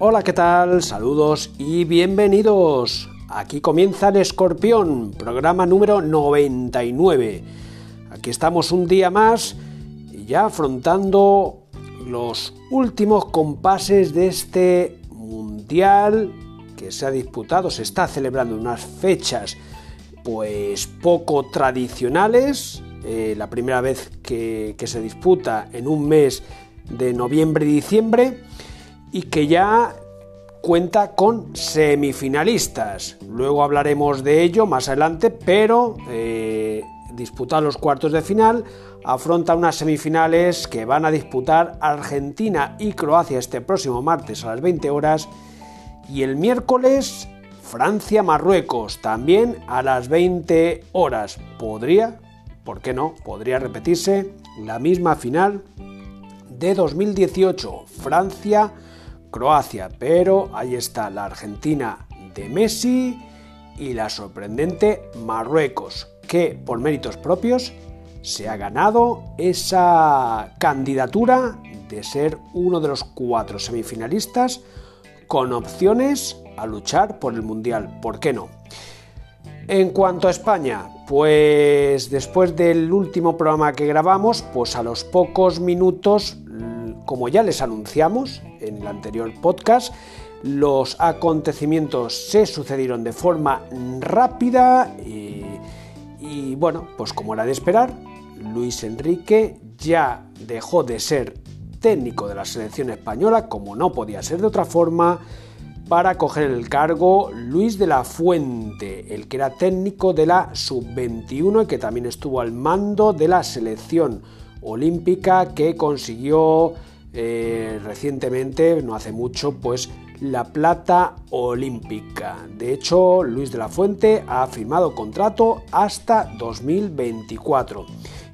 Hola, ¿qué tal? Saludos y bienvenidos. Aquí comienza el Escorpión, programa número 99. Aquí estamos un día más y ya afrontando los últimos compases de este mundial que se ha disputado, se está celebrando unas fechas pues poco tradicionales. Eh, la primera vez que, que se disputa en un mes de noviembre y diciembre y que ya cuenta con semifinalistas. Luego hablaremos de ello más adelante, pero eh, disputar los cuartos de final afronta unas semifinales que van a disputar Argentina y Croacia este próximo martes a las 20 horas y el miércoles Francia-Marruecos también a las 20 horas. Podría, ¿por qué no? Podría repetirse la misma final de 2018, Francia-Croacia, pero ahí está la Argentina de Messi y la sorprendente Marruecos, que por méritos propios se ha ganado esa candidatura de ser uno de los cuatro semifinalistas con opciones a luchar por el Mundial, ¿por qué no? En cuanto a España, pues después del último programa que grabamos, pues a los pocos minutos, como ya les anunciamos en el anterior podcast, los acontecimientos se sucedieron de forma rápida y, bueno, pues como era de esperar, Luis Enrique ya dejó de ser técnico de la selección española, como no podía ser de otra forma, para coger el cargo Luis de la Fuente, el que era técnico de la sub-21 y que también estuvo al mando de la selección olímpica que consiguió eh, recientemente, no hace mucho, pues la plata olímpica. De hecho, Luis de la Fuente ha firmado contrato hasta 2024.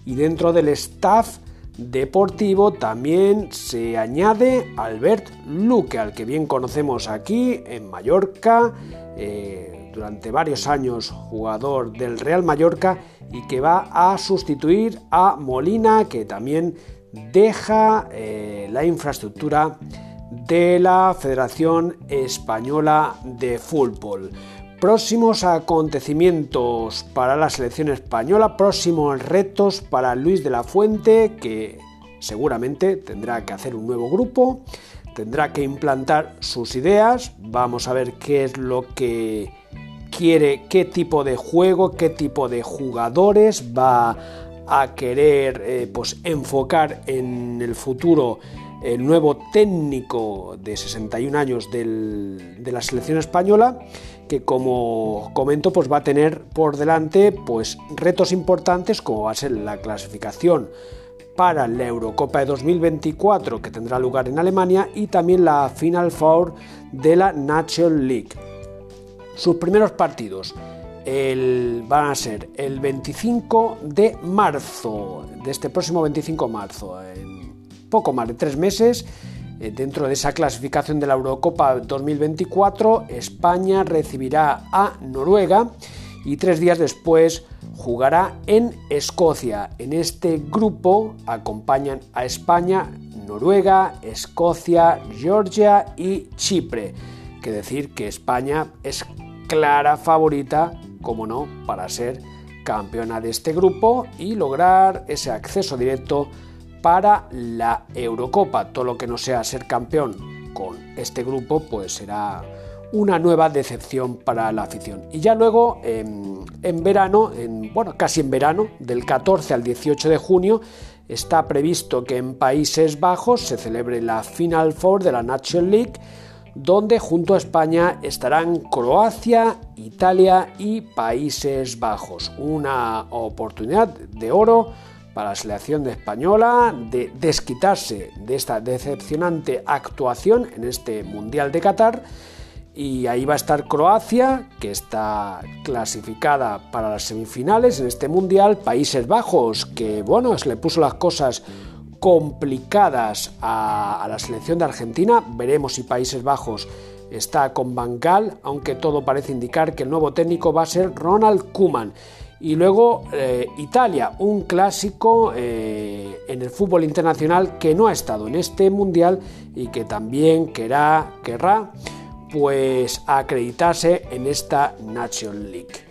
Y dentro del staff deportivo también se añade Albert Luque, al que bien conocemos aquí en Mallorca, eh, durante varios años jugador del Real Mallorca y que va a sustituir a Molina, que también deja eh, la infraestructura de la Federación Española de Fútbol. Próximos acontecimientos para la selección española, próximos retos para Luis de la Fuente, que seguramente tendrá que hacer un nuevo grupo, tendrá que implantar sus ideas, vamos a ver qué es lo que quiere, qué tipo de juego, qué tipo de jugadores va a querer eh, pues, enfocar en el futuro el nuevo técnico de 61 años de la selección española que como comento pues va a tener por delante pues retos importantes como va a ser la clasificación para la Eurocopa de 2024 que tendrá lugar en Alemania y también la Final Four de la National League. Sus primeros partidos van a ser el 25 de marzo, de este próximo 25 de marzo, en poco más de tres meses eh, dentro de esa clasificación de la Eurocopa 2024, España recibirá a Noruega y tres días después jugará en Escocia. En este grupo acompañan a España, Noruega, Escocia, Georgia y Chipre. Que decir que España es clara favorita, como no, para ser campeona de este grupo y lograr ese acceso directo para la Eurocopa. Todo lo que no sea ser campeón con este grupo, pues será una nueva decepción para la afición. Y ya luego, en, verano, en, bueno, casi en verano, del 14 al 18 de junio, está previsto que en Países Bajos se celebre la Final Four de la National League, donde junto a España estarán Croacia, Italia y Países Bajos. Una oportunidad de oro para la selección española de desquitarse de esta decepcionante actuación en este Mundial de Qatar. Y ahí va a estar Croacia, que está clasificada para las semifinales en este Mundial. Países Bajos, que bueno, se le puso las cosas complicadas a, la selección de Argentina. Veremos si Países Bajos está con Bangal, aunque todo parece indicar que el nuevo técnico va a ser Ronald Koeman. Y luego eh, Italia, un clásico eh, en el fútbol internacional que no ha estado en este mundial y que también querrá, querrá pues acreditarse en esta Nation League.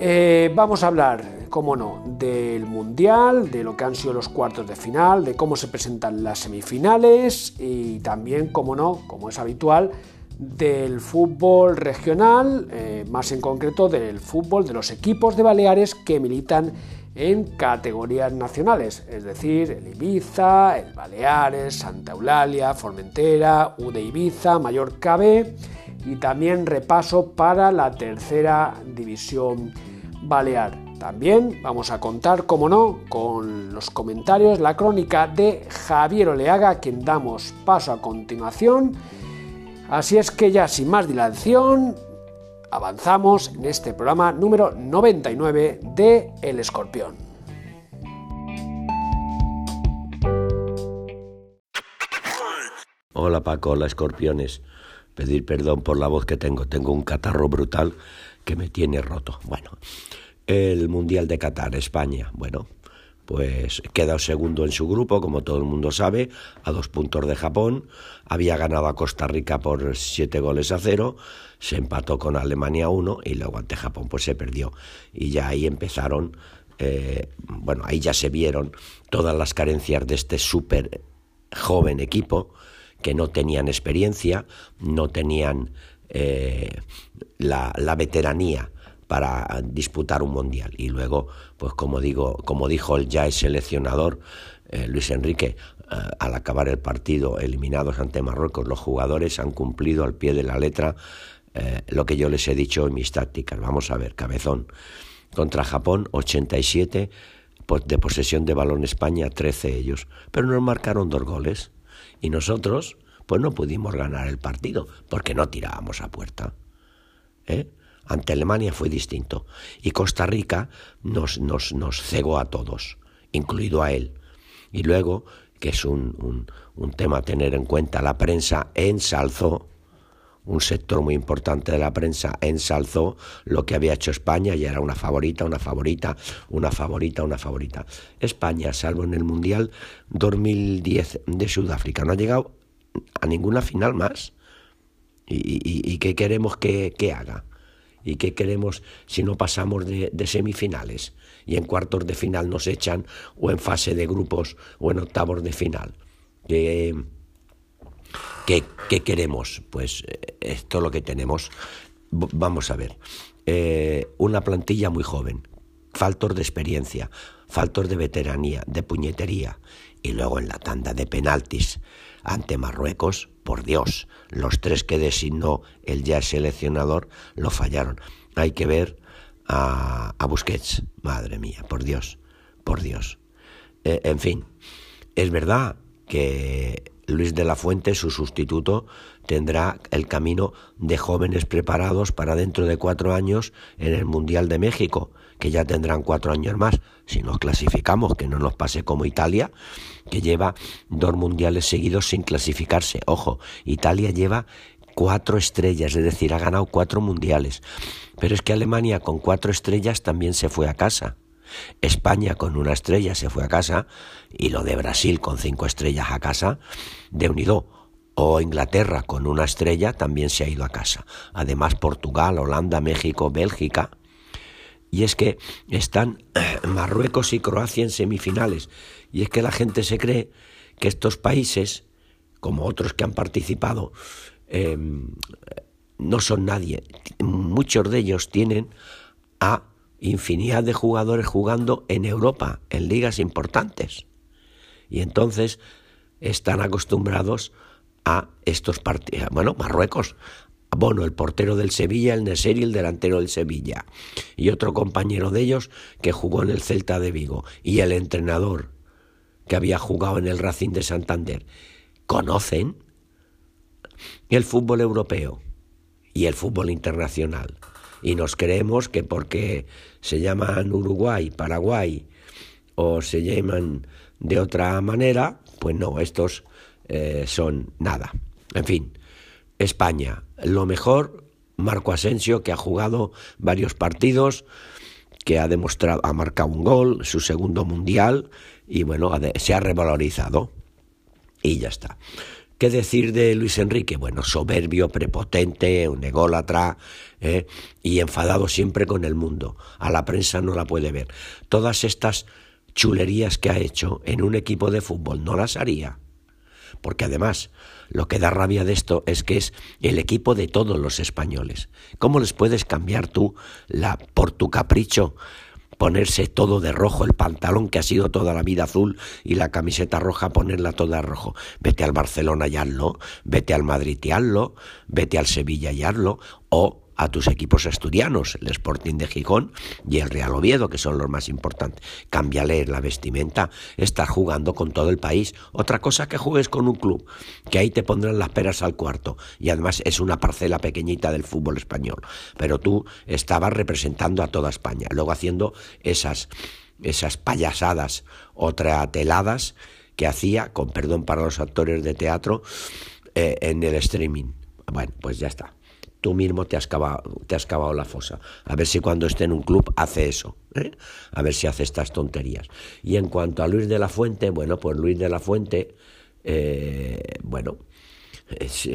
Eh, vamos a hablar, como no, del Mundial, de lo que han sido los cuartos de final, de cómo se presentan las semifinales y también, como no, como es habitual, del fútbol regional, eh, más en concreto del fútbol de los equipos de Baleares que militan en categorías nacionales, es decir, el Ibiza, el Baleares, Santa Eulalia, Formentera, U de Ibiza, Mallorca B y también repaso para la tercera división balear. También vamos a contar, como no, con los comentarios, la crónica de Javier Oleaga, quien damos paso a continuación. Así es que ya sin más dilación, avanzamos en este programa número 99 de El Escorpión. Hola Paco, hola Escorpiones. Pedir perdón por la voz que tengo. Tengo un catarro brutal que me tiene roto. Bueno, el Mundial de Qatar, España, bueno, pues queda segundo en su grupo, como todo el mundo sabe, a dos puntos de Japón. Había ganado a Costa Rica por siete goles a cero, se empató con Alemania uno y luego ante Japón pues se perdió. Y ya ahí empezaron, eh, bueno, ahí ya se vieron todas las carencias de este súper joven equipo que no tenían experiencia, no tenían eh, la, veteranía para disputar un mundial. Y luego, pues como digo, como dijo el ya seleccionador eh, Luis Enrique, eh, al acabar el partido eliminados ante Marruecos, los jugadores han cumplido al pie de la letra lo que yo les he dicho en mis tácticas. Vamos a ver, cabezón. Contra Japón, 87 de posesión de balón España, 13 ellos. Pero nos marcaron dos goles. Y nosotros, pues no pudimos ganar el partido porque no tirábamos a puerta. ¿Eh? Ante Alemania fue distinto. Y Costa Rica nos, nos, nos cegó a todos, incluido a él. Y luego, que es un, un, un tema a tener en cuenta, la prensa ensalzó un sector muy importante de la prensa ensalzó lo que había hecho España y era una favorita, una favorita, una favorita, una favorita. España, salvo en el Mundial 2010 de Sudáfrica, no ha llegado a ninguna final más. ¿Y, qué queremos que, haga? ¿Y qué queremos si no pasamos de, semifinales y en cuartos de final nos echan o en fase de grupos o en octavos de final? ¿Qué, queremos? Pues eh, esto es lo que tenemos. Vamos a ver. Eh, una plantilla muy joven, faltos de experiencia, faltos de veteranía, de puñetería. Y luego en la tanda de penaltis ante Marruecos, por Dios, los tres que designó el ya seleccionador lo fallaron. Hay que ver a, Busquets, madre mía, por Dios, por Dios. Eh, en fin, es verdad que Luis de la Fuente, su sustituto, tendrá el camino de jóvenes preparados para dentro de cuatro años en el Mundial de México, que ya tendrán cuatro años más, si nos clasificamos, que no nos pase como Italia, que lleva dos mundiales seguidos sin clasificarse. Ojo, Italia lleva cuatro estrellas, es decir, ha ganado cuatro mundiales. Pero es que Alemania con cuatro estrellas también se fue a casa. España con una estrella se fue a casa y lo de Brasil con cinco estrellas a casa, de unido. O Inglaterra con una estrella también se ha ido a casa. Además Portugal, Holanda, México, Bélgica y es que están Marruecos y Croacia en semifinales. Y es que la gente se cree que estos países, como otros que han participado, em, no son nadie. Muchos de ellos tienen a infinidad de jugadores jugando en Europa, en ligas importantes. Y entonces están acostumbrados a estos partidos. Bueno, Marruecos Bono, el portero del Sevilla, el Neseri, el delantero del Sevilla, y otro compañero de ellos que jugó en el Celta de Vigo, y el entrenador que había jugado en el Racing de Santander, conocen el fútbol europeo y el fútbol internacional. Y nos creemos que porque se llaman Uruguay, Paraguay o se llaman de otra manera, pues no, estos eh, son nada. En fin, España. Lo mejor, Marco Asensio, que ha jugado varios partidos, que ha demostrado, ha marcado un gol, su segundo mundial, y bueno, se ha revalorizado. Y ya está. ¿Qué decir de Luis Enrique? Bueno, soberbio, prepotente, un ególatra ¿eh? y enfadado siempre con el mundo. A la prensa no la puede ver. Todas estas chulerías que ha hecho en un equipo de fútbol no las haría. Porque además, lo que da rabia de esto es que es el equipo de todos los españoles. ¿Cómo les puedes cambiar tú la, por tu capricho ponerse todo de rojo, el pantalón que ha sido toda la vida azul y la camiseta roja ponerla toda rojo. Vete al Barcelona y hazlo, vete al Madrid y hazlo, vete al Sevilla y hazlo, o a tus equipos asturianos, el Sporting de Gijón y el Real Oviedo, que son los más importantes. Cámbiale la vestimenta, estás jugando con todo el país. Otra cosa que juegues con un club, que ahí te pondrán las peras al cuarto. Y además es una parcela pequeñita del fútbol español. Pero tú estabas representando a toda España, luego haciendo esas, esas payasadas o teladas que hacía, con perdón para los actores de teatro, eh, en el streaming. Bueno, pues ya está tú mismo te has, cavado, te has cavado la fosa. A ver si cuando esté en un club hace eso. ¿eh? A ver si hace estas tonterías. Y en cuanto a Luis de la Fuente, bueno, pues Luis de la Fuente, eh, bueno,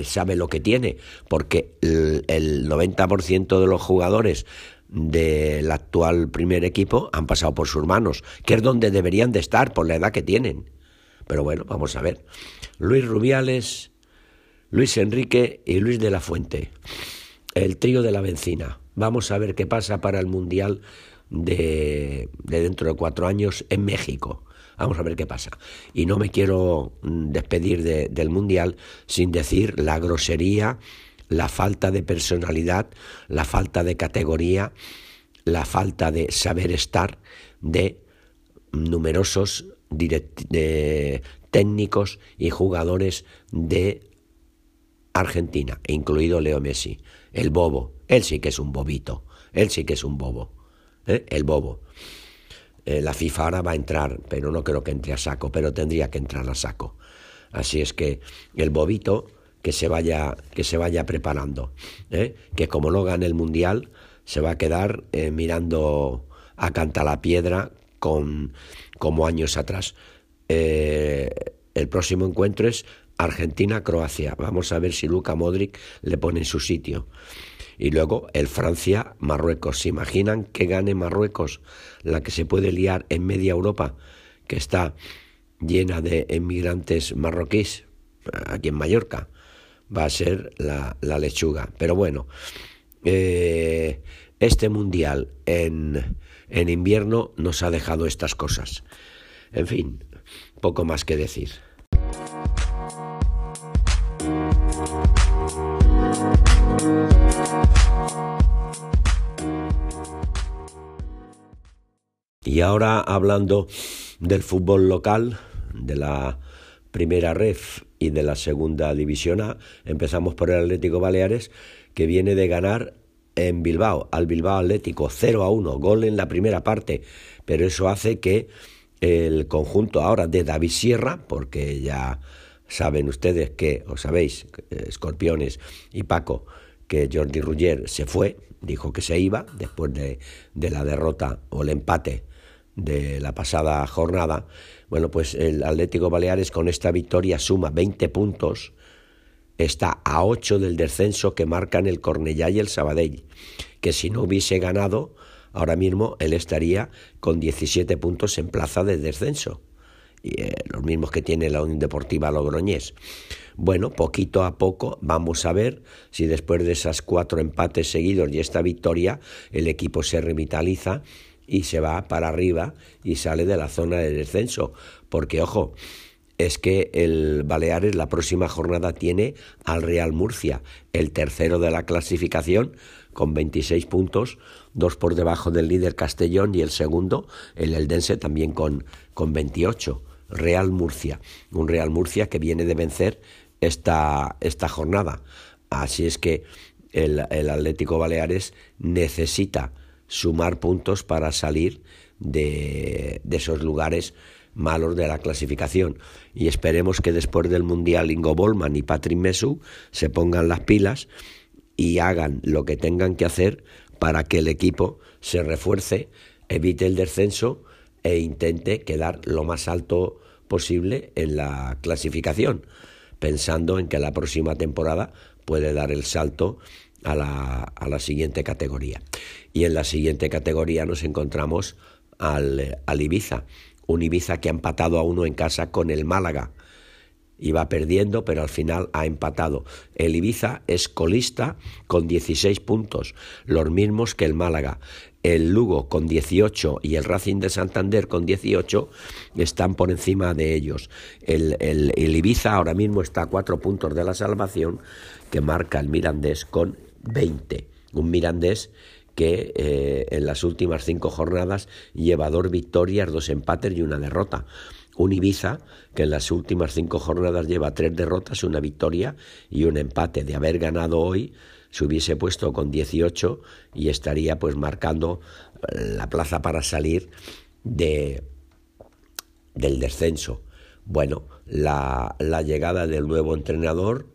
sabe lo que tiene, porque el, el 90% de los jugadores del actual primer equipo han pasado por sus manos, que es donde deberían de estar por la edad que tienen. Pero bueno, vamos a ver. Luis Rubiales, Luis Enrique y Luis de la Fuente el trío de la benzina. Vamos a ver qué pasa para el Mundial de, dentro de cuatro años en México. Vamos a ver qué pasa. Y no me quiero mm, despedir del Mundial sin decir la grosería, la falta de personalidad, la falta de categoría, la falta de saber estar de numerosos técnicos y jugadores de Argentina, incluido Leo Messi. El bobo, él sí que es un bobito, él sí que es un bobo, ¿eh? el bobo. Eh, la FIFA ahora va a entrar, pero no creo que entre a saco, pero tendría que entrar a saco. Así es que el bobito que se vaya, que se vaya preparando, ¿eh? que como no gane el mundial, se va a quedar mirando a la piedra con, como años atrás. el próximo encuentro es Argentina-Croacia. Vamos a ver si Luca Modric le pone en su sitio. Y luego el Francia-Marruecos. ¿Se imaginan que gane Marruecos, la que se puede liar en media Europa, que está llena de emigrantes marroquíes, aquí en Mallorca? Va a ser la, lechuga. Pero bueno, eh, este mundial en, en invierno nos ha dejado estas cosas. En fin, poco más que decir. Y ahora hablando del fútbol local, de la primera ref y de la segunda división A, empezamos por el Atlético Baleares, que viene de ganar en Bilbao, al Bilbao Atlético 0 a 1, gol en la primera parte, pero eso hace que el conjunto ahora de David Sierra, porque ya saben ustedes que, o sabéis, Escorpiones y Paco, que Jordi Ruggier se fue, dijo que se iba después de, de la derrota o el empate de la pasada jornada, bueno, pues el Atlético Baleares con esta victoria suma 20 puntos, está a 8 del descenso que marcan el Cornellá y el Sabadell, que si no hubiese ganado, ahora mismo él estaría con 17 puntos en plaza de descenso. Y, eh, los mismos que tiene la Unión Deportiva Logroñés. Bueno, poquito a poco vamos a ver si después de esas cuatro empates seguidos y esta victoria el equipo se revitaliza y se va para arriba y sale de la zona de descenso. Porque, ojo, es que el Baleares la próxima jornada tiene al Real Murcia, el tercero de la clasificación, con 26 puntos, dos por debajo del líder Castellón y el segundo, el Eldense, también con, con 28. Real Murcia, un Real Murcia que viene de vencer esta, esta jornada. Así es que el, el Atlético Baleares necesita sumar puntos para salir de, esos lugares malos de la clasificación. Y esperemos que después del Mundial Ingo Bolman y Patrick Mesu se pongan las pilas y hagan lo que tengan que hacer para que el equipo se refuerce evite el descenso e intente quedar lo más alto posible en la clasificación, pensando en que la próxima temporada puede dar el salto a la, a la siguiente categoría. Y en la siguiente categoría nos encontramos al, al Ibiza, un Ibiza que ha empatado a uno en casa con el Málaga. Iba perdiendo, pero al final ha empatado. El Ibiza es colista con 16 puntos, los mismos que el Málaga. El Lugo con 18 y el Racing de Santander con 18 están por encima de ellos. El, el, el Ibiza ahora mismo está a cuatro puntos de la salvación que marca el Mirandés con 20. Un Mirandés que eh, en las últimas cinco jornadas lleva dos victorias, dos empates y una derrota. Un Ibiza que en las últimas cinco jornadas lleva tres derrotas, una victoria y un empate. De haber ganado hoy, se hubiese puesto con 18 y estaría pues marcando eh, la plaza para salir de, del descenso. Bueno, la, la llegada del nuevo entrenador,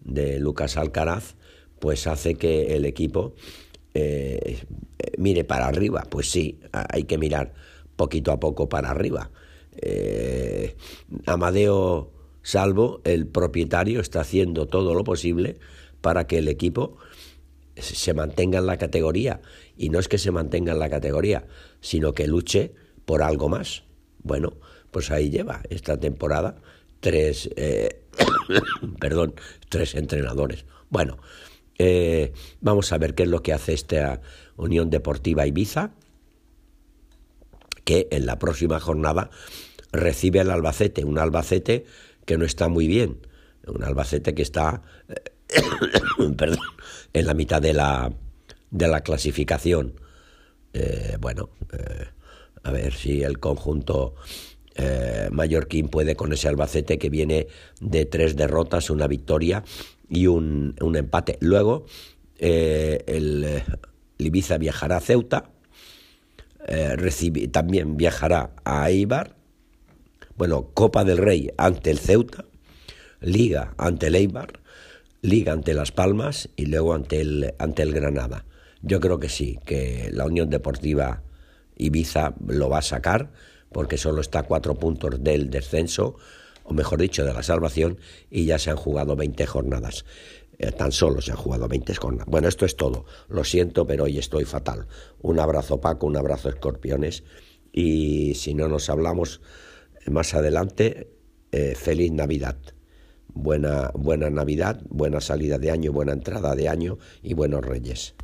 de Lucas Alcaraz, pues hace que el equipo eh, mire para arriba. Pues sí, hay que mirar poquito a poco para arriba. Eh, Amadeo Salvo, el propietario, está haciendo todo lo posible para que el equipo se mantenga en la categoría. Y no es que se mantenga en la categoría, sino que luche por algo más. Bueno, pues ahí lleva esta temporada tres, eh, perdón, tres entrenadores. Bueno, eh, vamos a ver qué es lo que hace esta Unión Deportiva Ibiza, que en la próxima jornada recibe al Albacete, un Albacete que no está muy bien, un Albacete que está perdón, en la mitad de la, de la clasificación. Eh, bueno, eh, a ver si el conjunto mallorquín puede con ese Albacete que viene de tres derrotas, una victoria y un, empate. Luego, eh, el, Ibiza viajará a Ceuta, eh, también viajará a Eibar, bueno, Copa del Rey ante el Ceuta, Liga ante el Eibar, Liga ante Las Palmas y luego ante el, ante el Granada. Yo creo que sí, que la Unión Deportiva Ibiza lo va a sacar porque solo está a cuatro puntos del descenso o mejor dicho, de la salvación, y ya se han jugado 20 jornadas. Eh, tan solo se han jugado 20 jornadas. Bueno, esto es todo. Lo siento, pero hoy estoy fatal. Un abrazo Paco, un abrazo escorpiones, y si no nos hablamos más adelante, eh, feliz Navidad. Buena, buena Navidad, buena salida de año, buena entrada de año y buenos reyes.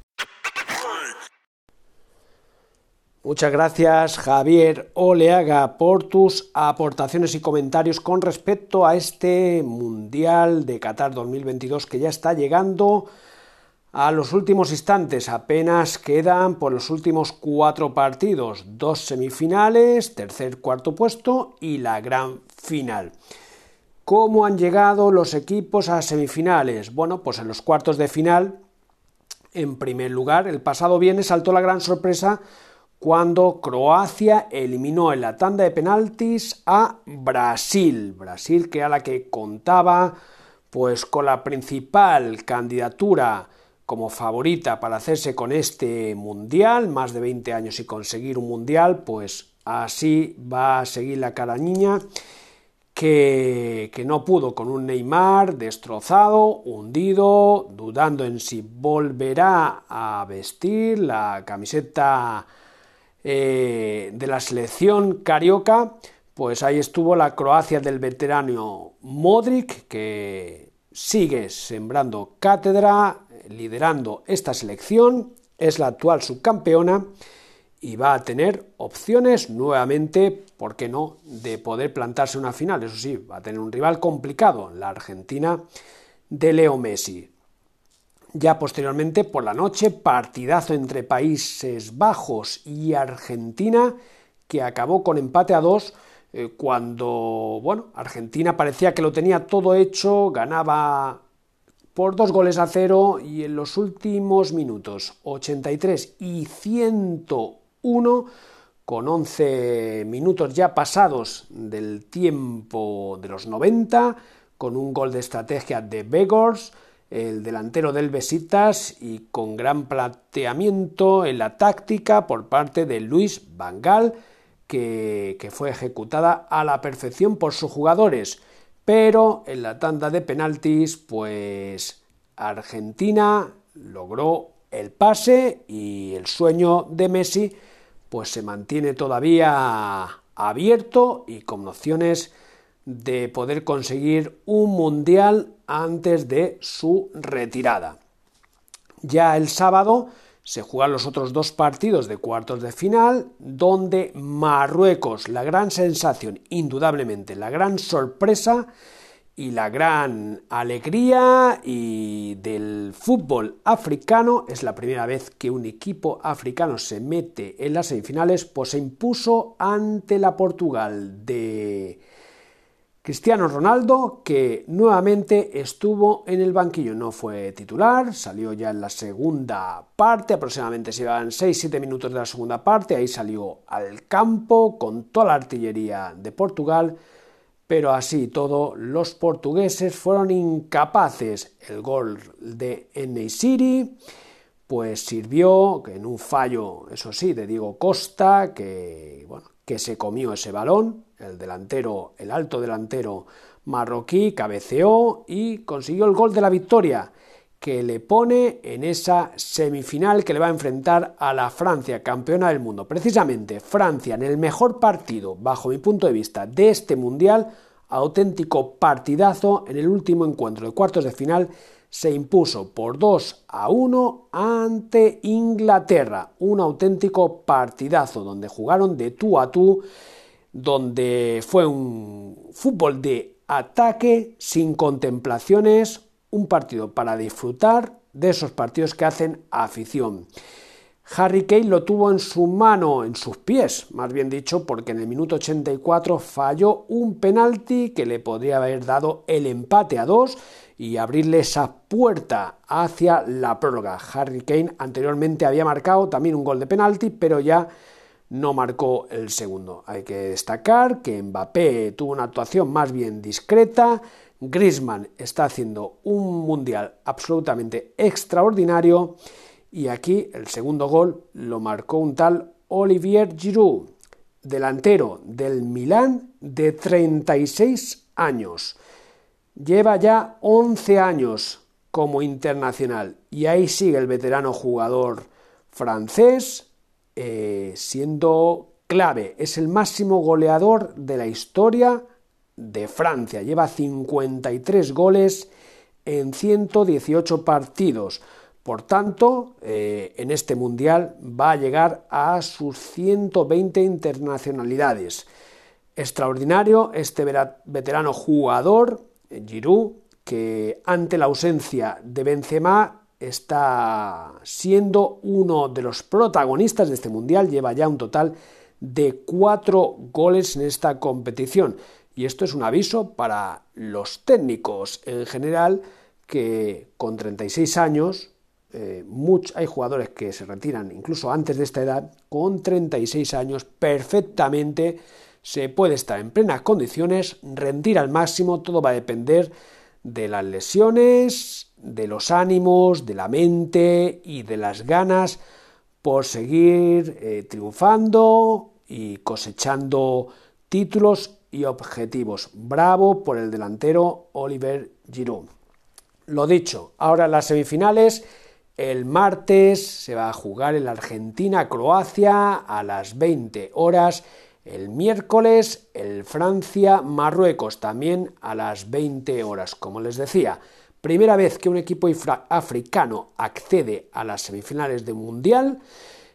Muchas gracias Javier Oleaga por tus aportaciones y comentarios con respecto a este Mundial de Qatar 2022 que ya está llegando a los últimos instantes. Apenas quedan por los últimos cuatro partidos, dos semifinales, tercer, cuarto puesto y la gran final. ¿Cómo han llegado los equipos a semifinales? Bueno, pues en los cuartos de final, en primer lugar, el pasado viernes saltó la gran sorpresa cuando Croacia eliminó en la tanda de penaltis a Brasil. Brasil que a la que contaba pues con la principal candidatura como favorita para hacerse con este mundial, más de 20 años y conseguir un mundial, pues así va a seguir la cara niña que, que, no pudo con un Neymar destrozado, hundido, dudando en si volverá a vestir la camiseta eh, de la selección carioca, pues ahí estuvo la Croacia del veterano Modric, que sigue sembrando cátedra, liderando esta selección, es la actual subcampeona y va a tener opciones nuevamente, ¿por qué no?, de poder plantarse una final. Eso sí, va a tener un rival complicado, la Argentina de Leo Messi. Ya posteriormente, por la noche, partidazo entre Países Bajos y Argentina, que acabó con empate a dos, eh, cuando, bueno, Argentina parecía que lo tenía todo hecho, ganaba por dos goles a cero y en los últimos minutos, 83 y 101, con 11 minutos ya pasados del tiempo de los 90, con un gol de estrategia de Begors, el delantero del Besitas y con gran planteamiento en la táctica por parte de Luis Vangal, que, que fue ejecutada a la perfección por sus jugadores. Pero en la tanda de penaltis, pues Argentina logró el pase y el sueño de Messi pues se mantiene todavía abierto y con opciones de poder conseguir un mundial antes de su retirada. Ya el sábado se juegan los otros dos partidos de cuartos de final, donde Marruecos, la gran sensación, indudablemente, la gran sorpresa, y la gran alegría y del fútbol africano es la primera vez que un equipo africano se mete en las semifinales, pues se impuso ante la Portugal de Cristiano Ronaldo, que nuevamente estuvo en el banquillo, no fue titular, salió ya en la segunda parte, aproximadamente se iban 6-7 minutos de la segunda parte, ahí salió al campo con toda la artillería de Portugal, pero así todo los portugueses fueron incapaces. El gol de City pues sirvió en un fallo, eso sí, de Diego Costa, que, bueno, que se comió ese balón, el delantero, el alto delantero marroquí cabeceó y consiguió el gol de la victoria que le pone en esa semifinal que le va a enfrentar a la Francia, campeona del mundo. Precisamente Francia en el mejor partido, bajo mi punto de vista, de este mundial, auténtico partidazo en el último encuentro de cuartos de final, se impuso por 2 a 1 ante Inglaterra. Un auténtico partidazo donde jugaron de tú a tú, donde fue un fútbol de ataque sin contemplaciones, un partido para disfrutar de esos partidos que hacen afición. Harry Kane lo tuvo en su mano, en sus pies, más bien dicho, porque en el minuto 84 falló un penalti que le podría haber dado el empate a dos y abrirle esa puerta hacia la prórroga. Harry Kane anteriormente había marcado también un gol de penalti, pero ya no marcó el segundo. Hay que destacar que Mbappé tuvo una actuación más bien discreta, Griezmann está haciendo un mundial absolutamente extraordinario y aquí el segundo gol lo marcó un tal Olivier Giroud, delantero del Milán de 36 años. Lleva ya 11 años como internacional y ahí sigue el veterano jugador francés eh, siendo clave. Es el máximo goleador de la historia de Francia. Lleva 53 goles en 118 partidos. Por tanto, eh, en este Mundial va a llegar a sus 120 internacionalidades. Extraordinario este veterano jugador, Giroud, que ante la ausencia de Benzema está siendo uno de los protagonistas de este Mundial, lleva ya un total de cuatro goles en esta competición. Y esto es un aviso para los técnicos en general que con 36 años eh, hay jugadores que se retiran incluso antes de esta edad, con 36 años, perfectamente se puede estar en plenas condiciones, rendir al máximo, todo va a depender de las lesiones, de los ánimos, de la mente y de las ganas por seguir eh, triunfando y cosechando títulos y objetivos. Bravo por el delantero Oliver Giroud. Lo dicho, ahora las semifinales el martes se va a jugar en la Argentina-Croacia a las 20 horas. El miércoles el Francia-Marruecos también a las 20 horas. Como les decía, primera vez que un equipo africano accede a las semifinales de Mundial.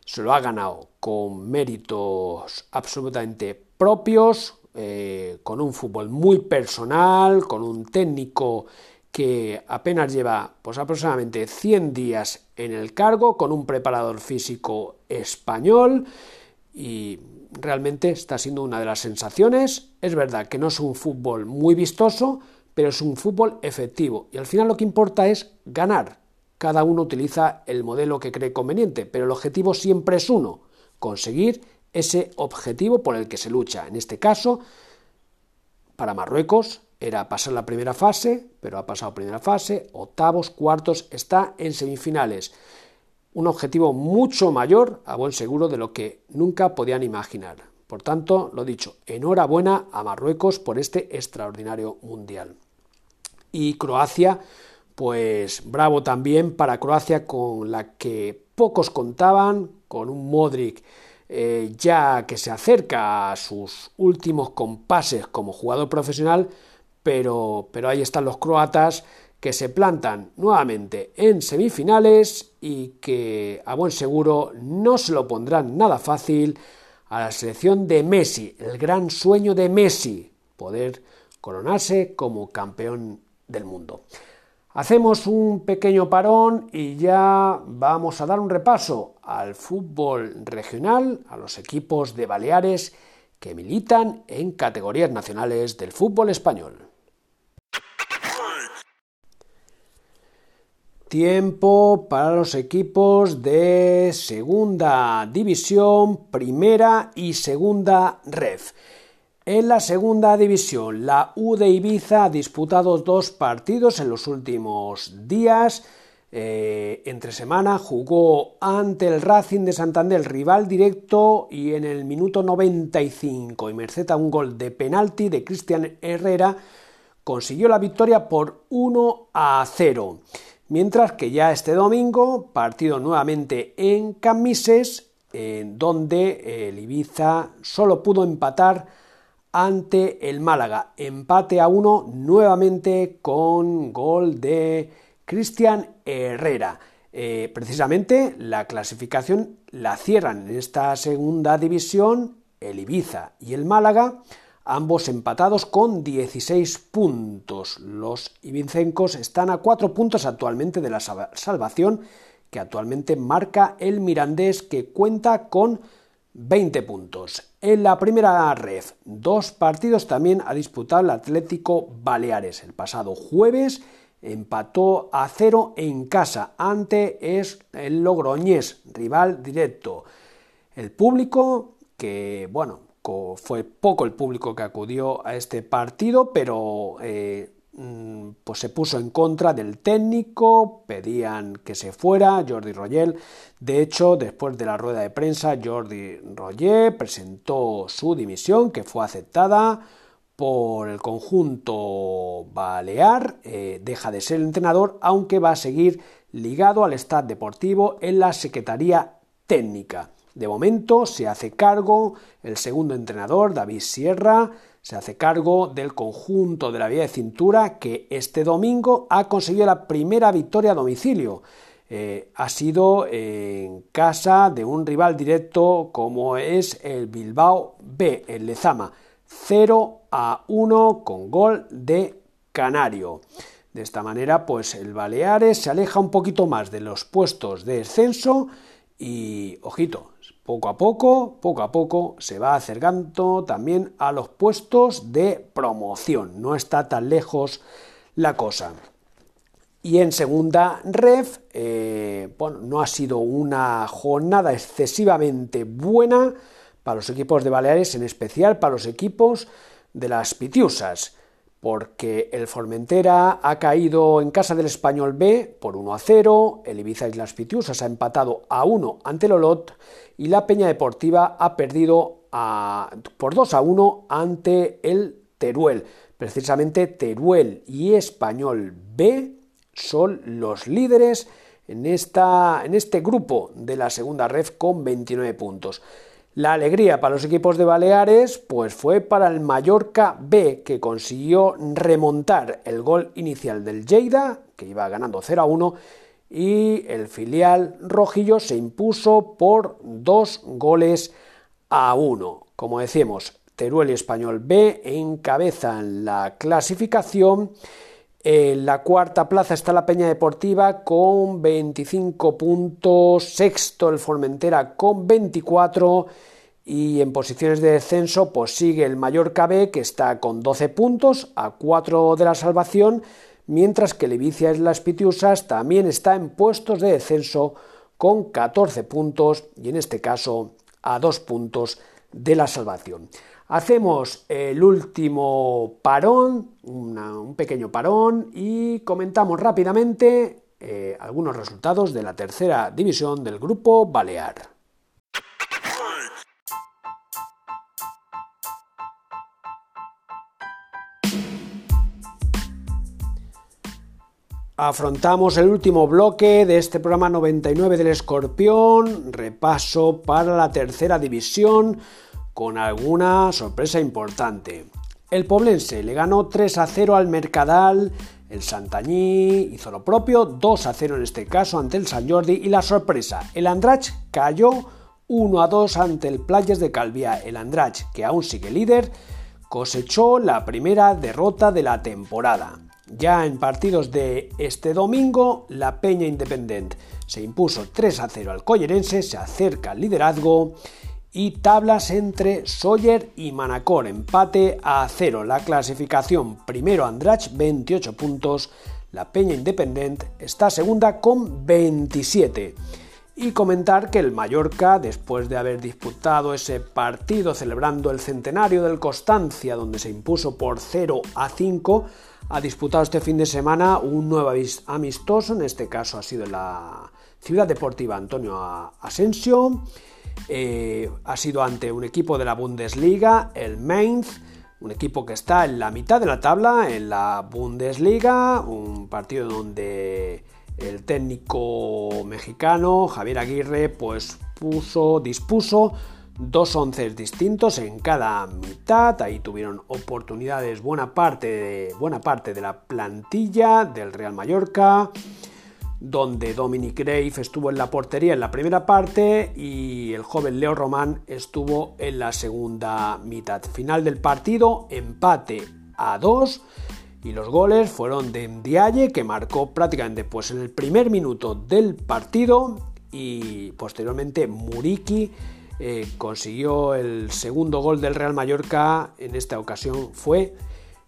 Se lo ha ganado con méritos absolutamente propios, eh, con un fútbol muy personal, con un técnico que apenas lleva pues aproximadamente 100 días en el cargo con un preparador físico español y realmente está siendo una de las sensaciones. Es verdad que no es un fútbol muy vistoso, pero es un fútbol efectivo y al final lo que importa es ganar. Cada uno utiliza el modelo que cree conveniente, pero el objetivo siempre es uno, conseguir ese objetivo por el que se lucha. En este caso, para Marruecos, era pasar la primera fase, pero ha pasado primera fase, octavos, cuartos, está en semifinales. Un objetivo mucho mayor, a buen seguro, de lo que nunca podían imaginar. Por tanto, lo dicho, enhorabuena a Marruecos por este extraordinario mundial. Y Croacia, pues bravo también para Croacia con la que pocos contaban, con un Modric eh, ya que se acerca a sus últimos compases como jugador profesional, pero, pero ahí están los croatas que se plantan nuevamente en semifinales y que a buen seguro no se lo pondrán nada fácil a la selección de Messi, el gran sueño de Messi, poder coronarse como campeón del mundo. Hacemos un pequeño parón y ya vamos a dar un repaso al fútbol regional, a los equipos de Baleares que militan en categorías nacionales del fútbol español. Tiempo para los equipos de segunda división, primera y segunda ref. En la segunda división, la U de Ibiza ha disputado dos partidos en los últimos días. Eh, entre semana jugó ante el Racing de Santander, rival directo, y en el minuto 95, y merced a un gol de penalti de Cristian Herrera, consiguió la victoria por 1 a 0. Mientras que ya este domingo, partido nuevamente en Camises, en donde el Ibiza solo pudo empatar ante el Málaga. Empate a uno nuevamente con gol de Cristian Herrera. Eh, precisamente la clasificación la cierran en esta segunda división el Ibiza y el Málaga, ambos empatados con 16 puntos. Los ibicencos están a 4 puntos actualmente de la salvación que actualmente marca el Mirandés que cuenta con 20 puntos. En la primera ref, dos partidos también ha disputado el Atlético Baleares. El pasado jueves empató a cero en casa ante es el Logroñés, rival directo. El público, que bueno, fue poco el público que acudió a este partido, pero eh, pues se puso en contra del técnico, pedían que se fuera Jordi Royel. De hecho, después de la rueda de prensa, Jordi Royer presentó su dimisión, que fue aceptada por el conjunto balear. Eh, deja de ser entrenador, aunque va a seguir ligado al Estado Deportivo en la Secretaría Técnica. De momento se hace cargo el segundo entrenador, David Sierra, se hace cargo del conjunto de la vía de cintura que este domingo ha conseguido la primera victoria a domicilio. Eh, ha sido en casa de un rival directo como es el Bilbao B, el Lezama, 0 a 1 con gol de Canario. De esta manera, pues el Baleares se aleja un poquito más de los puestos de descenso y, ojito, poco a poco, poco a poco, se va acercando también a los puestos de promoción. No está tan lejos la cosa. Y en segunda ref, eh, bueno, no ha sido una jornada excesivamente buena para los equipos de Baleares, en especial para los equipos de las Pitiusas porque el Formentera ha caído en casa del Español B por 1 a 0, el Ibiza Islas Pitiusas ha empatado a 1 ante el Olot y la Peña Deportiva ha perdido por 2 a 1 ante el Teruel. Precisamente Teruel y Español B son los líderes en, esta, en este grupo de la segunda red con 29 puntos. La alegría para los equipos de Baleares pues fue para el Mallorca B que consiguió remontar el gol inicial del Lleida que iba ganando 0 a 1 y el filial rojillo se impuso por dos goles a 1. Como decimos, Teruel y Español B encabezan la clasificación. En la cuarta plaza está la Peña Deportiva con 25 puntos, sexto el Formentera con 24 y en posiciones de descenso pues sigue el Mallorca B que está con 12 puntos a 4 de la salvación, mientras que el Ibiza Las Pitiusas también está en puestos de descenso con 14 puntos y en este caso a 2 puntos de la salvación. Hacemos el último parón, un pequeño parón y comentamos rápidamente eh, algunos resultados de la tercera división del grupo Balear. Afrontamos el último bloque de este programa 99 del Escorpión, repaso para la tercera división con alguna sorpresa importante. El Poblense le ganó 3 a 0 al Mercadal, el Santañí hizo lo propio, 2 a 0 en este caso ante el San Jordi y la sorpresa, el Andrach cayó 1 a 2 ante el Playas de Calviá. El Andrach, que aún sigue líder, cosechó la primera derrota de la temporada. Ya en partidos de este domingo, la Peña Independent se impuso 3 a 0 al Collerense, se acerca al liderazgo y tablas entre Sawyer y Manacor, empate a 0. La clasificación. Primero Andrach 28 puntos, la Peña Independent está segunda con 27. Y comentar que el Mallorca, después de haber disputado ese partido celebrando el centenario del Constancia, donde se impuso por 0 a 5, ha disputado este fin de semana un nuevo amistoso, en este caso ha sido en la Ciudad Deportiva Antonio Asensio, eh, ha sido ante un equipo de la Bundesliga, el Mainz, un equipo que está en la mitad de la tabla, en la Bundesliga, un partido donde el técnico mexicano Javier Aguirre pues puso, dispuso dos once distintos en cada mitad. Ahí tuvieron oportunidades buena parte de, buena parte de la plantilla del Real Mallorca, donde Dominic Grave estuvo en la portería en la primera parte y el joven Leo Román estuvo en la segunda mitad. Final del partido, empate a dos. Y los goles fueron de Ndiaye, que marcó prácticamente pues, en el primer minuto del partido, y posteriormente Muriki, eh, consiguió el segundo gol del Real Mallorca, en esta ocasión fue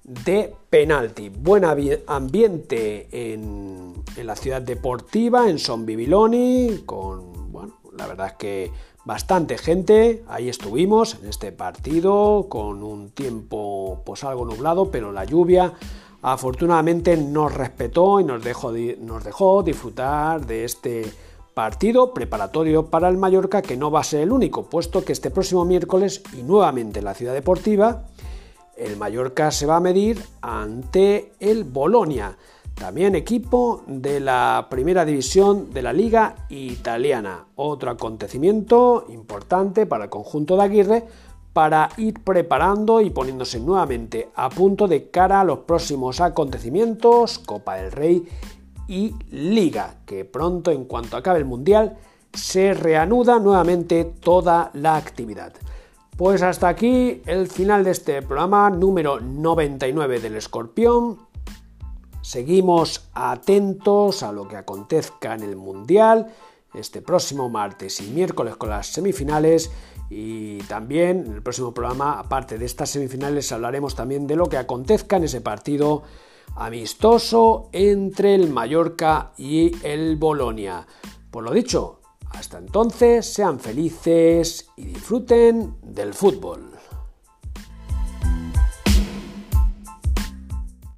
de penalti. Buen ambiente en, la ciudad deportiva, en Son Bibiloni, con, bueno, la verdad es que bastante gente, ahí estuvimos en este partido, con un tiempo pues algo nublado, pero la lluvia afortunadamente nos respetó y nos dejó, nos dejó disfrutar de este Partido preparatorio para el Mallorca que no va a ser el único, puesto que este próximo miércoles y nuevamente en la ciudad deportiva, el Mallorca se va a medir ante el Bolonia, también equipo de la primera división de la liga italiana. Otro acontecimiento importante para el conjunto de Aguirre para ir preparando y poniéndose nuevamente a punto de cara a los próximos acontecimientos, Copa del Rey y Liga, que pronto, en cuanto acabe el Mundial, se reanuda nuevamente toda la actividad. Pues hasta aquí el final de este programa número 99 del Escorpión. Seguimos atentos a lo que acontezca en el Mundial este próximo martes y miércoles con las semifinales y también en el próximo programa, aparte de estas semifinales, hablaremos también de lo que acontezca en ese partido amistoso entre el Mallorca y el Bolonia. Por lo dicho, hasta entonces sean felices y disfruten del fútbol.